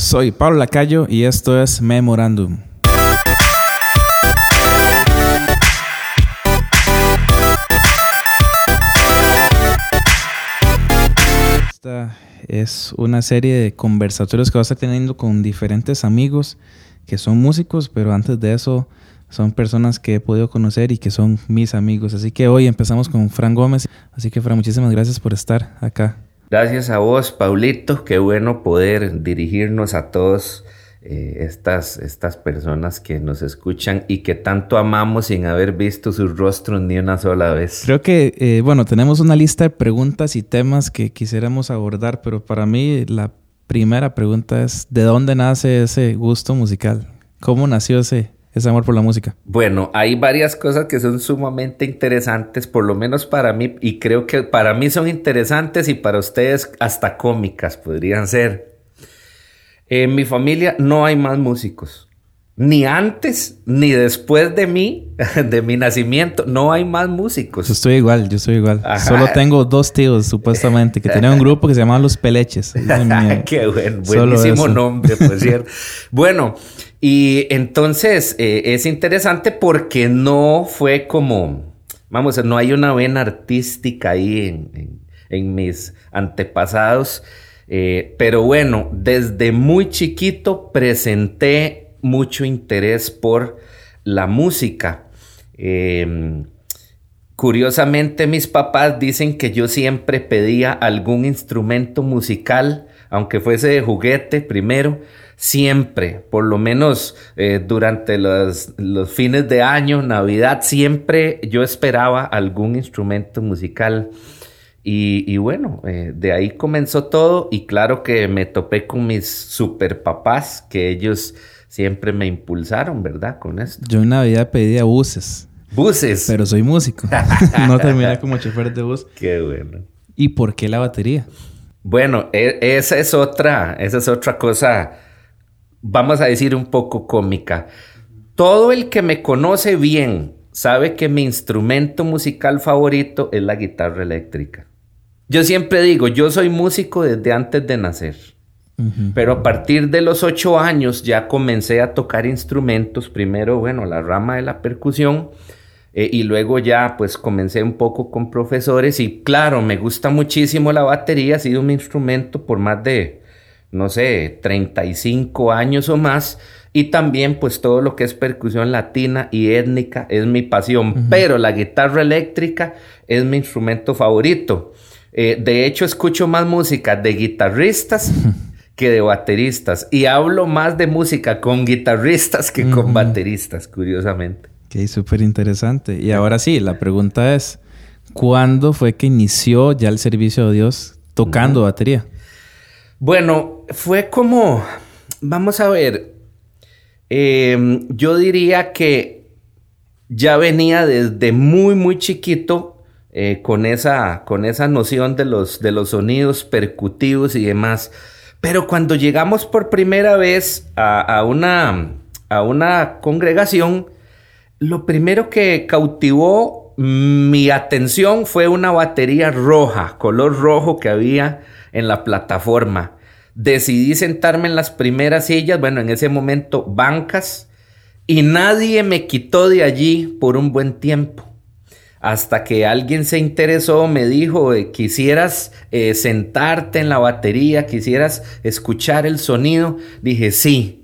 Soy Pablo Lacayo y esto es Memorandum. Esta es una serie de conversatorios que vas a estar teniendo con diferentes amigos que son músicos, pero antes de eso son personas que he podido conocer y que son mis amigos. Así que hoy empezamos con Fran Gómez. Así que Fran, muchísimas gracias por estar acá. Gracias a vos, Paulito. Qué bueno poder dirigirnos a todos eh, estas, estas personas que nos escuchan y que tanto amamos sin haber visto sus rostros ni una sola vez. Creo que, eh, bueno, tenemos una lista de preguntas y temas que quisiéramos abordar, pero para mí la primera pregunta es, ¿de dónde nace ese gusto musical? ¿Cómo nació ese, ese amor por la música? Bueno, hay varias cosas que son sumamente interesantes, por lo menos para mí, y creo que para mí son interesantes y para ustedes hasta cómicas podrían ser. En mi familia no hay más músicos. Ni antes ni después de mí, de mi nacimiento, no hay más músicos. Yo estoy igual, yo estoy igual. Solo tengo dos tíos, supuestamente, que tenían un grupo que se llamaba Los Peleches. Qué bueno, buenísimo nombre, por cierto. bueno, y entonces eh, es interesante porque no fue como, vamos, no hay una vena artística ahí en, mis antepasados. Eh, pero bueno, desde muy chiquito presenté mucho interés por la música. Em, curiosamente mis papás dicen que yo siempre pedía algún instrumento musical, aunque fuese de juguete primero, siempre, por lo menos eh, durante los, fines de año, Navidad, siempre yo esperaba algún instrumento musical. Y, bueno, eh, de ahí comenzó todo y claro que me topé con mis super papás, que ellos siempre me impulsaron, ¿verdad? Con esto. Yo en Navidad pedía buses. Buses. Pero soy músico. no terminé como chofer de bus. Qué bueno. ¿Y por qué la batería? Bueno, e, esa es otra, esa es otra cosa, vamos a decir un poco cómica. Todo el que me conoce bien sabe que mi instrumento musical favorito es la guitarra eléctrica. Yo siempre digo, yo soy músico desde antes de nacer. Pero a partir de los ocho años ya comencé a tocar instrumentos, primero, bueno, la rama de la percusión, eh, y luego ya pues comencé un poco con profesores y claro, me gusta muchísimo la batería, ha sido mi instrumento por más de, no sé, 35 años o más. Y también pues todo lo que es percusión latina y étnica es mi pasión, pero la guitarra eléctrica es mi instrumento favorito. Eh, de hecho, escucho más música de guitarristas que de bateristas. Y hablo más de música con guitarristas que con bateristas, curiosamente. Ok, súper interesante. Y ahora sí, la pregunta es, ¿cuándo fue que inició ya el servicio de Dios tocando batería? Bueno, fue como, vamos a ver, em, yo diría que ya venía desde muy, muy chiquito eh, con, esa, con esa noción de los, de los sonidos percutivos y demás. Pero cuando llegamos por primera vez a, una, a una congregación, lo primero que cautivó mi atención fue una batería roja, color rojo que había en la plataforma. Decidí sentarme en las primeras sillas, bueno, en ese momento bancas, y nadie me quitó de allí por un buen tiempo hasta que alguien se interesó, me dijo, eh, quisieras eh, sentarte en la batería, quisieras escuchar el sonido. Dije, sí.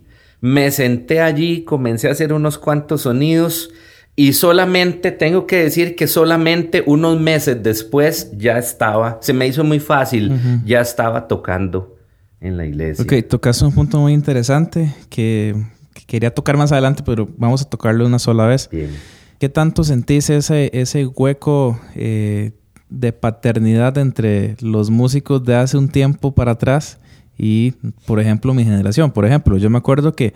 Me senté allí, comencé a hacer unos cuantos sonidos y solamente, tengo que decir que solamente unos meses después ya estaba, se me hizo muy fácil, ya estaba tocando en la iglesia. Ok, tocaste un punto muy interesante que, que, quería tocar más adelante, pero vamos a tocarlo una sola vez. Bien. ¿Qué tanto sentís ese, ese hueco eh, de paternidad entre los músicos de hace un tiempo para atrás y, por ejemplo, mi generación? Por ejemplo, yo me acuerdo que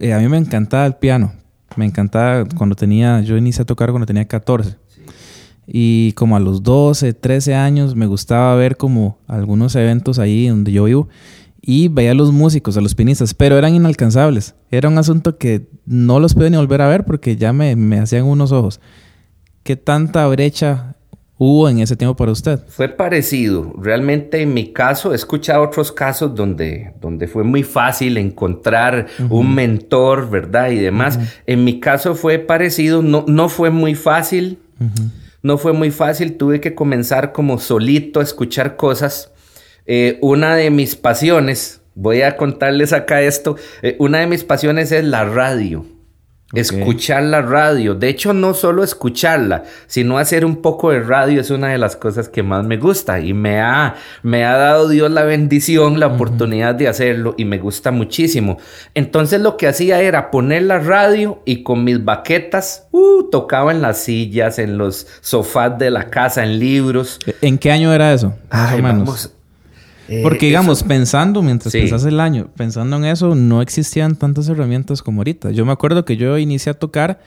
eh, a mí me encantaba el piano. Me encantaba cuando tenía, yo inicié a tocar cuando tenía 14. Y como a los 12, 13 años me gustaba ver como algunos eventos ahí donde yo vivo y veía a los músicos, a los pianistas, pero eran inalcanzables. Era un asunto que no los pude ni volver a ver porque ya me, me hacían unos ojos. ¿Qué tanta brecha hubo en ese tiempo para usted? Fue parecido. Realmente en mi caso he escuchado otros casos donde, donde fue muy fácil encontrar un mentor, ¿verdad? Y demás. En mi caso fue parecido. No, no fue muy fácil. No fue muy fácil. Tuve que comenzar como solito a escuchar cosas. Eh, una de mis pasiones, voy a contarles acá esto, eh, una de mis pasiones es la radio. Escuchar la radio. De hecho, no solo escucharla, sino hacer un poco de radio es una de las cosas que más me gusta. Y me ha, me ha dado Dios la bendición, la oportunidad de hacerlo y me gusta muchísimo. Entonces lo que hacía era poner la radio y con mis baquetas, uh, tocaba en las sillas, en los sofás de la casa, en libros. ¿En qué año era eso? Ay, Vamos, eh, Porque digamos, pensando, mientras sí. el año, pensando en eso, no existían tantas herramientas como ahorita. Yo me acuerdo que yo inicié a tocar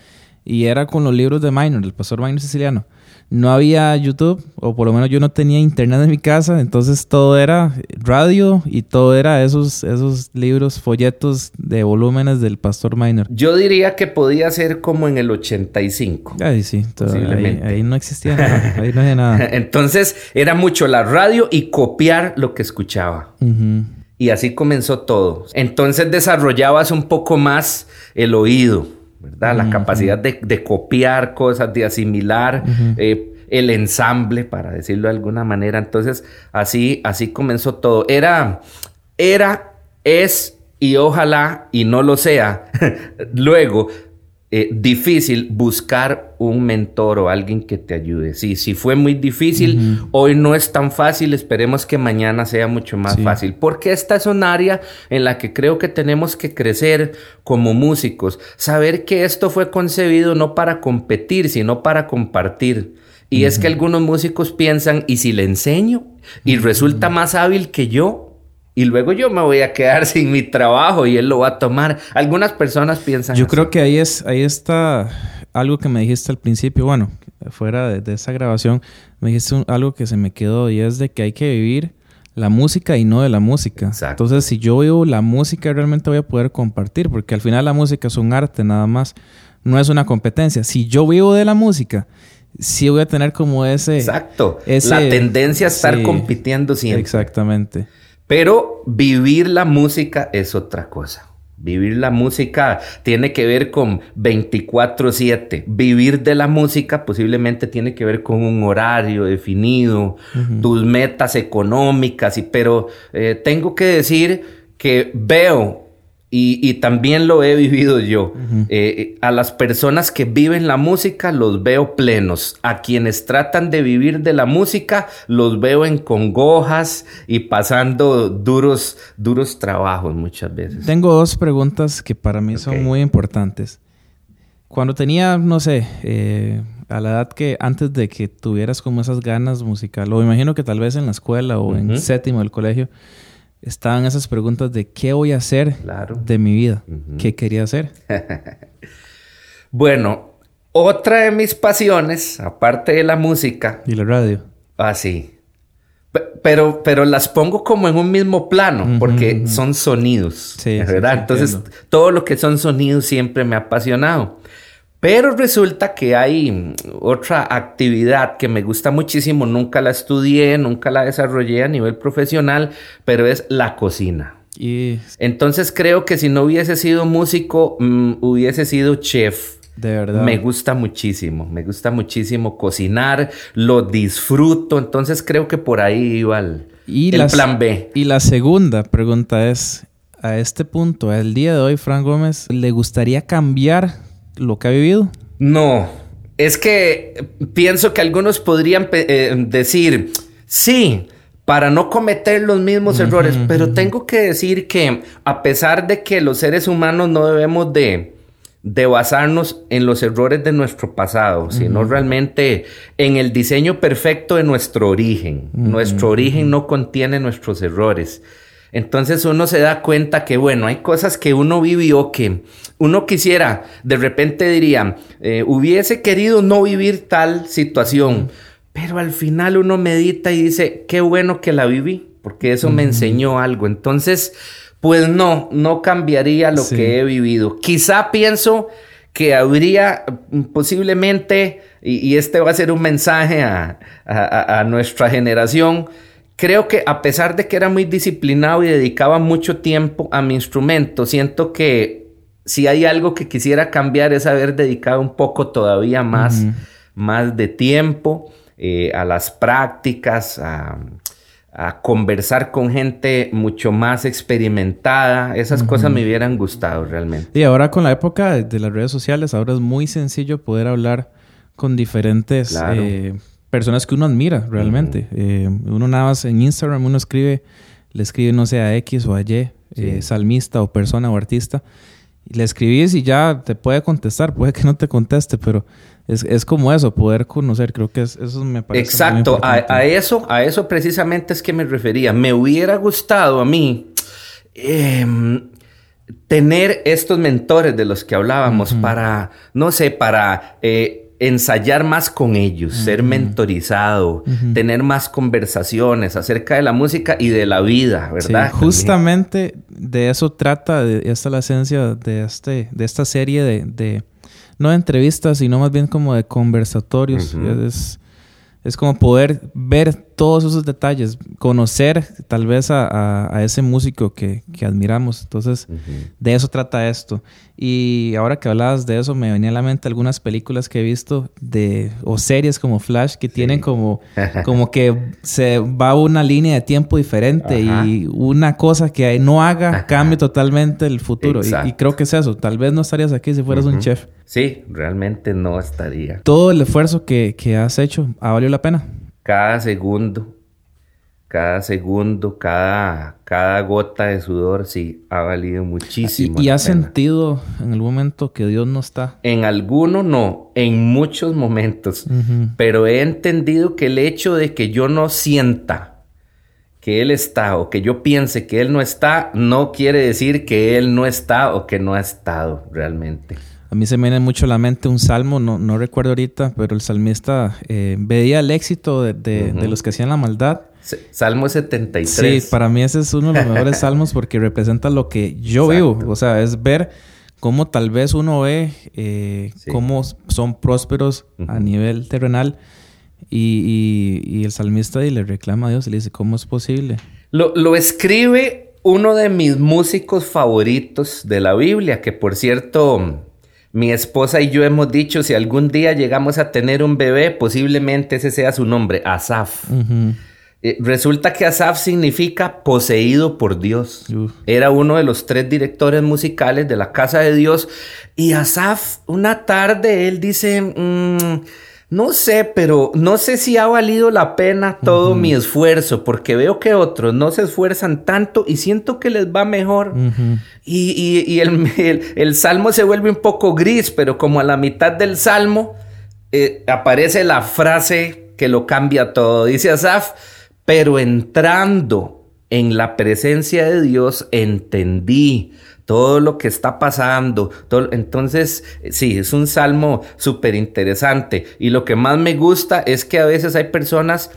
y era con los libros de Minor, el pastor Minor siciliano no había YouTube, o por lo menos yo no tenía internet en mi casa, entonces todo era radio y todo era esos, esos libros, folletos de volúmenes del Pastor Minor. Yo diría que podía ser como en el 85. Ahí sí, ahí, ahí, no existía nada, ahí no había nada. entonces era mucho la radio y copiar lo que escuchaba. Y así comenzó todo. Entonces desarrollabas un poco más el oído ¿verdad? La capacidad de, copiar cosas, de asimilar eh, el ensamble, para decirlo de alguna manera. Entonces, así, así comenzó todo. Era, era, es y ojalá y no lo sea. Luego, eh, difícil buscar un mentor o alguien que te ayude. Sí, si fue muy difícil, hoy no es tan fácil, esperemos que mañana sea mucho más fácil, porque esta es un área en la que creo que tenemos que crecer como músicos, saber que esto fue concebido no para competir, sino para compartir. Y es que algunos músicos piensan, ¿y si le enseño? Y resulta más hábil que yo, y luego yo me voy a quedar sin mi trabajo y él lo va a tomar. Algunas personas piensan. Yo creo que ahí es, ahí está algo que me dijiste al principio, bueno, fuera de, esa grabación, me dijiste algo que se me quedó y es de que hay que vivir la música y no de la música. Entonces, si yo vivo la música, realmente voy a poder compartir, porque al final la música es un arte nada más, no es una competencia. Si yo vivo de la música, sí voy a tener como ese... Exacto. la tendencia a estar compitiendo siempre. Exactamente. Pero vivir la música es otra cosa. Vivir la música tiene que ver con 24/7. Vivir de la música posiblemente tiene que ver con un horario definido, tus metas económicas, y, pero eh, tengo que decir que veo y, también lo he vivido yo. Eh, eh, a las personas que viven la música los veo plenos. A quienes tratan de vivir de la música los veo en congojas y pasando duros, duros trabajos muchas veces. Tengo dos preguntas que para mí son muy importantes. Cuando tenía, no sé, eh, a la edad que antes de que tuvieras como esas ganas musicales, o imagino que tal vez en la escuela o en séptimo del colegio, estaban esas preguntas de qué voy a hacer de mi vida, qué quería hacer. bueno, otra de mis pasiones, aparte de la música. Y la radio. Ah, sí. Pero, pero las pongo como en un mismo plano, porque son sonidos. Sí, ¿verdad? Entonces, todo lo que son sonidos siempre me ha apasionado. Pero resulta que hay otra actividad que me gusta muchísimo, nunca la estudié, nunca la desarrollé a nivel profesional, pero es la cocina. Y... Entonces creo que si no hubiese sido músico, mm, hubiese sido chef. De verdad. Me gusta muchísimo, me gusta muchísimo cocinar, lo disfruto, entonces creo que por ahí iba el, plan B. Y la segunda pregunta es, a este punto, al día de hoy, Frank Gómez, ¿le gustaría cambiar lo que ha vivido? No, es que pienso que algunos podrían eh, decir, sí, para no cometer los mismos errores, pero tengo que decir que a pesar de que los seres humanos no debemos de, de basarnos en los errores de nuestro pasado, sino realmente en el diseño perfecto de nuestro origen. Nuestro origen no contiene nuestros errores. Entonces uno se da cuenta que, bueno, hay cosas que uno vivió que uno quisiera, de repente diría, eh, hubiese querido no vivir tal situación, pero al final uno medita y dice, qué bueno que la viví, porque eso me enseñó algo. Entonces, pues no, no cambiaría lo que he vivido. Quizá pienso que habría mm, posiblemente, y, este va a ser un mensaje a, nuestra generación, creo que a pesar de que era muy disciplinado y dedicaba mucho tiempo a mi instrumento, siento que si hay algo que quisiera cambiar es haber dedicado un poco todavía más, más de tiempo eh, a las prácticas, a a conversar con gente mucho más experimentada. Esas cosas me hubieran gustado realmente. Y ahora con la época de las redes sociales, ahora es muy sencillo poder hablar con diferentes eh, personas que uno admira realmente. Eh, uno nada más en Instagram, uno escribe, le escribe no sé a X o a Y, eh, salmista o persona o artista. Y le escribís y ya te puede contestar, puede que no te conteste, pero es, como eso, poder conocer, creo que eso me parece. Exacto, a, eso, a eso precisamente es que me refería. Me hubiera gustado a mí em, tener estos mentores de los que hablábamos para, no sé, para eh, ensayar más con ellos, ser mentorizado, tener más conversaciones acerca de la música y de la vida, ¿verdad? justamente de eso trata, de, esta la esencia de, este, de esta serie de no de entrevistas, sino más bien como de conversatorios. es, es como poder ver todos esos detalles, conocer tal vez a, ese músico que, admiramos. Entonces, de eso trata esto. Y ahora que hablabas de eso, me venía a la mente algunas películas que he visto de, o series como Flash que tienen como, como que se va una línea de tiempo diferente y una cosa que no haga cambie totalmente el futuro. Y, creo que es eso. Tal vez no estarías aquí si fueras un chef. Sí, realmente no estaría. Todo el esfuerzo que, que has hecho, ¿ha valido la pena? Cada segundo, cada segundo, cada, cada gota de sudor, sí, ha valido muchísimo. ¿Y, has sentido en algún momento que Dios no está? En alguno no, en muchos momentos, pero he entendido que el hecho de que yo no sienta que Él está o que yo piense que Él no está, no quiere decir que Él no está o que no ha estado realmente. A mí se me viene mucho a la mente un salmo, no, no recuerdo ahorita, pero el salmista eh, veía el éxito de, los que hacían la maldad. Salmo 73. Sí, para mí ese es uno de los mejores salmos porque representa lo que yo vivo. O sea, es ver cómo tal vez uno ve eh, cómo son prósperos a nivel terrenal y, el salmista y le reclama a Dios y le dice, ¿cómo es posible? Lo, lo escribe uno de mis músicos favoritos de la Biblia, que por cierto mi esposa y yo hemos dicho, si algún día llegamos a tener un bebé, posiblemente ese sea su nombre, Asaf. Eh, resulta que Asaf significa poseído por Dios. Era uno de los tres directores musicales de la casa de Dios. Y Asaf, una tarde, él dice... Mm, no sé, pero no sé si ha valido la pena todo mi esfuerzo, porque veo que otros no se esfuerzan tanto y siento que les va mejor. Y, el, salmo se vuelve un poco gris, pero como a la mitad del salmo eh, aparece la frase que lo cambia todo. Dice Asaf, pero entrando en la presencia de Dios entendí todo lo que está pasando. Todo, entonces, sí, es un salmo súper interesante. Y lo que más me gusta es que a veces hay personas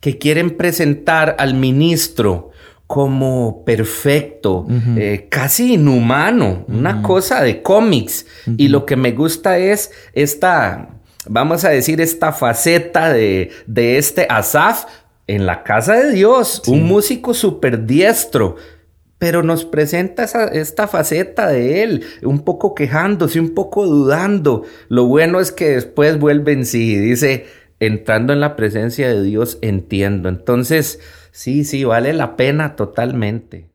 que quieren presentar al ministro como perfecto, eh, casi inhumano, una cosa de cómics. Y lo que me gusta es esta, vamos a decir, esta faceta de, de este Asaf en la casa de Dios, un músico súper diestro pero nos presenta esta faceta de él, un poco quejándose, un poco dudando. Lo bueno es que después vuelve en sí y dice, entrando en la presencia de Dios, entiendo. Entonces, sí, sí, vale la pena totalmente.